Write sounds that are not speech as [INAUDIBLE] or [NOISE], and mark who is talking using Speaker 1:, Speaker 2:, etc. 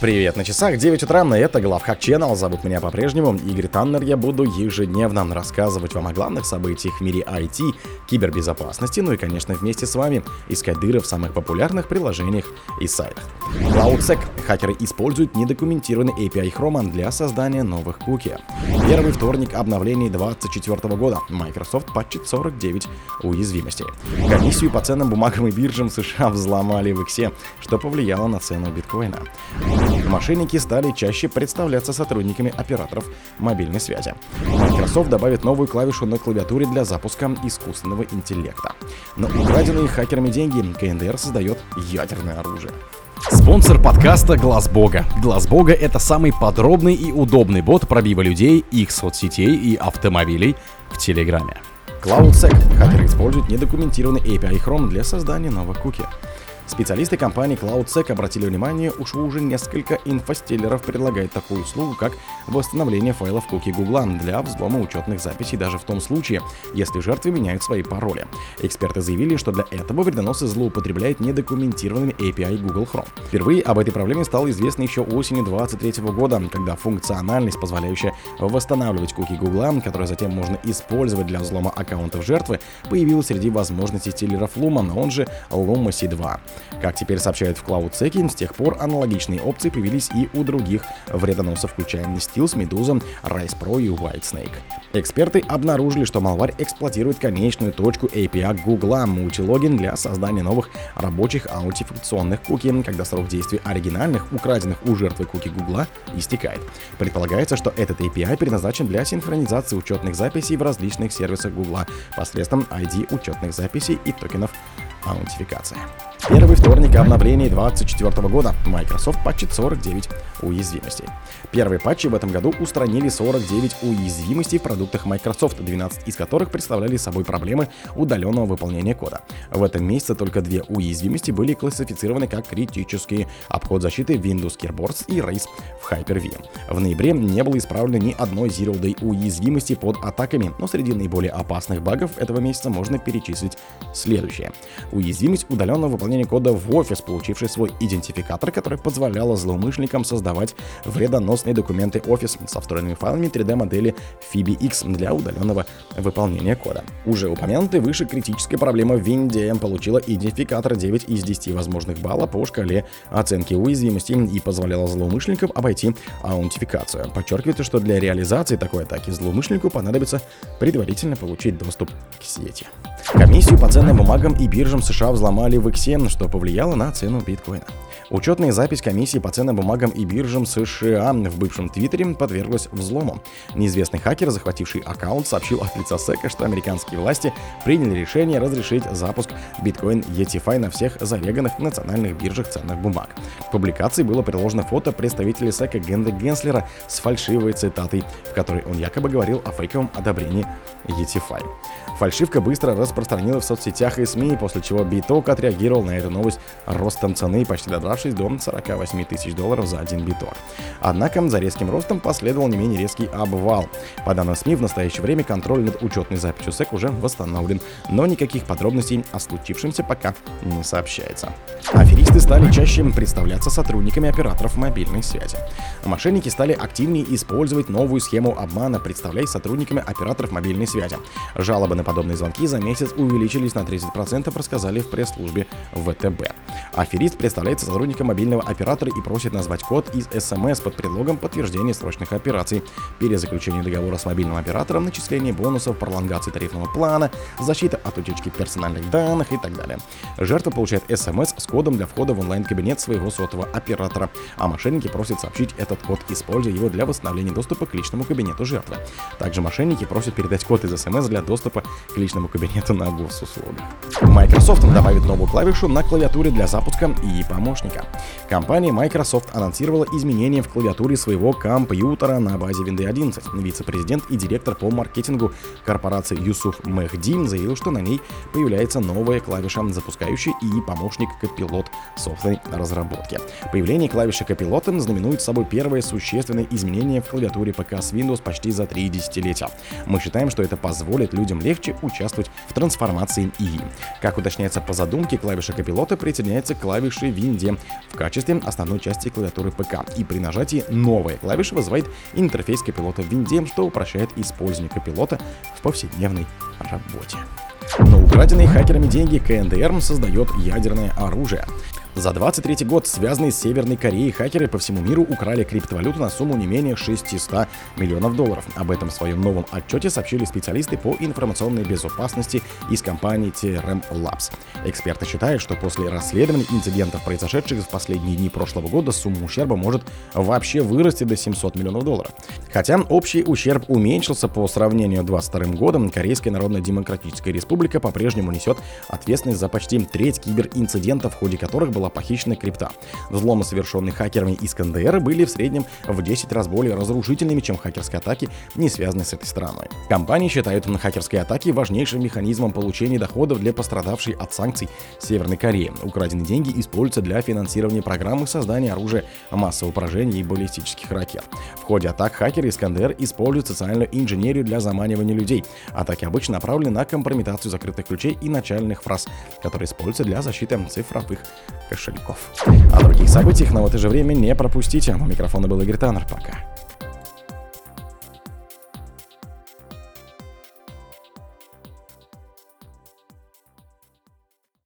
Speaker 1: Привет, на часах 9 утра, на это Главхак Channel, зовут меня по-прежнему Игорь Таннер, я буду ежедневно рассказывать вам о главных событиях в мире IT, кибербезопасности, ну и, конечно, вместе с вами искать дыры в самых популярных приложениях и сайтах. CloudSec. Хакеры используют недокументированный API Chrome для создания новых куки. Первый вторник обновлений 2024 года. Microsoft патчит 49 уязвимостей. Комиссию по ценным бумагам и биржам [LAUGHS] США взломали в Иксе, что повлияло на цену биткоина. Мошенники стали чаще представляться сотрудниками операторов мобильной связи. Microsoft добавит новую клавишу на клавиатуре для запуска искусственного интеллекта. На украденные хакерами деньги КНДР создает ядерное оружие. Спонсор подкаста Глаз Бога. Глаз Бога это самый подробный и удобный бот пробива людей, их соцсетей и автомобилей в Телеграме. CloudSec. Хакеры используют недокументированный API Chrome для создания новых куки. Специалисты компании CloudSec обратили внимание, что уже несколько инфостеллеров предлагают такую услугу, как восстановление файлов куки Google для взлома учетных записей даже в том случае, если жертвы меняют свои пароли. Эксперты заявили, что для этого вредоносы злоупотребляют недокументированными API Google Chrome. Впервые об этой проблеме стало известно еще осенью 2023 года, когда функциональность, позволяющая восстанавливать куки Google, которые затем можно использовать для взлома аккаунтов жертвы, появилась среди возможностей стиллеров Luma, он же Luma C2. Как теперь сообщают в CloudSec, с тех пор аналогичные опции появились и у других вредоносов, включая Nestils, Medusa, Rise Pro и Whitesnake. Эксперты обнаружили, что малварь эксплуатирует конечную точку API Google мультилогин для создания новых рабочих аутификационных куки, когда срок действия оригинальных, украденных у жертвы куки Google истекает. Предполагается, что этот API предназначен для синхронизации учетных записей в различных сервисах Google посредством ID учетных записей и токенов аутентификации. Первый вторник обновлений 2024 года. Microsoft патчит 49 уязвимостей. Первые патчи в этом году устранили 49 уязвимостей в продуктах Microsoft, 12 из которых представляли собой проблемы удаленного выполнения кода. В этом месяце только две уязвимости были классифицированы как критические – обход защиты Windows Keyboards и Race в Hyper-V. В ноябре не было исправлено ни одной Zero Day уязвимости под атаками, но среди наиболее опасных багов этого месяца можно перечислить следующее. Уязвимость удаленного выполнения выполнения кода в офис, получивший свой идентификатор, который позволял злоумышленникам создавать вредоносные документы офис со встроенными файлами 3D-модели FibiX для удаленного выполнения кода. Уже упомянутая выше критическая проблема WinDM получила идентификатор 9 из 10 возможных баллов по шкале оценки уязвимости и позволяла злоумышленникам обойти аутентификацию. Подчеркивается, что для реализации такой атаки злоумышленнику понадобится предварительно получить доступ к сети. Комиссию по ценным бумагам и биржам США взломали в Иксе, что повлияло на цену биткоина. Учетная запись комиссии по ценным бумагам и биржам США в бывшем Твиттере подверглась взлому. Неизвестный хакер, захвативший аккаунт, сообщил от лица СЭКа, что американские власти приняли решение разрешить запуск биткоин ETFI на всех зареганных национальных биржах ценных бумаг. В публикации было приложено фото представителя СЭКа Генри Генслера с фальшивой цитатой, в которой он якобы говорил о фейковом одобрении ETF. Фальшивка быстро распространилась в соцсетях и СМИ, после чего Биток отреагировал на эту новость ростом цены, почти добравшись до 48 тысяч долларов за один биток. Однако за резким ростом последовал не менее резкий обвал. По данным СМИ, в настоящее время контроль над учетной записью SEC уже восстановлен, но никаких подробностей о случившемся пока не сообщается. Аферисты стали чаще представляться сотрудниками операторов мобильной связи. Мошенники стали активнее использовать новую схему обмана, представляясь сотрудниками операторов мобильной связи. Жалобы на подобные звонки за месяц увеличились на 30%, рассказали в пресс-службе ВТБ. Аферист представляется сотрудником мобильного оператора и просит назвать код из СМС под предлогом подтверждения срочных операций, перезаключения договора с мобильным оператором, начисление бонусов, пролонгации тарифного плана, защита от утечки персональных данных и так далее. Жертва получает СМС с кодом для входа в онлайн-кабинет своего сотового оператора, а мошенники просят сообщить этот код, используя его для восстановления доступа к личному кабинету жертвы. Также мошенники просят передать код из СМС для доступа к личному кабинету на госуслугах. Microsoft добавит новую клавишу на клавиатуре для запуска и помощника. Компания Microsoft анонсировала изменения в клавиатуре своего компьютера на базе Windows 11. Вице-президент и директор по маркетингу корпорации Юсуф Мехди заявил, что на ней появляется новая клавиша, запускающая и помощник копилот собственной разработки. Появление клавиши копилота знаменует собой первое существенное изменение в клавиатуре ПК с Windows почти за три десятилетия. Мы считаем, что это позволит людям легче участвовать в трансформации ИИ. Как уточняется по задумке, клавиша копилота присоединяется к клавише Винде, в качестве основной части клавиатуры ПК. И при нажатии новая клавиша вызывает интерфейс копилота в винде, что упрощает использование копилота в повседневной работе. Но украденные хакерами деньги КНДР создает ядерное оружие. За 23 год связанные с Северной Кореей хакеры по всему миру украли криптовалюту на сумму не менее 600 миллионов долларов. Об этом в своем новом отчете сообщили специалисты по информационной безопасности из компании TRM Labs. Эксперты считают, что после расследования инцидентов, произошедших в последние дни прошлого года, сумма ущерба может вообще вырасти до 700 миллионов долларов. Хотя общий ущерб уменьшился по сравнению с 2022 годом, Корейская Народно-Демократическая Республика по-прежнему несет ответственность за почти треть киберинцидентов, в ходе которых была похищена крипта. Взломы, совершенные хакерами из КНДР, были в среднем в 10 раз более разрушительными, чем хакерские атаки, не связанные с этой страной. Компании считают хакерские атаки важнейшим механизмом получения доходов для пострадавшей от санкций Северной Кореи. Украденные деньги используются для финансирования программы создания оружия массового поражения и баллистических ракет. В ходе атак хакеры из КНДР используют социальную инженерию для заманивания людей. Атаки обычно направлены на компрометацию закрытых ключей и начальных фраз, которые используются для защиты цифровых кошельков. О других событиях на в это же время не пропустите. У микрофона был Игорь Таннер. Пока.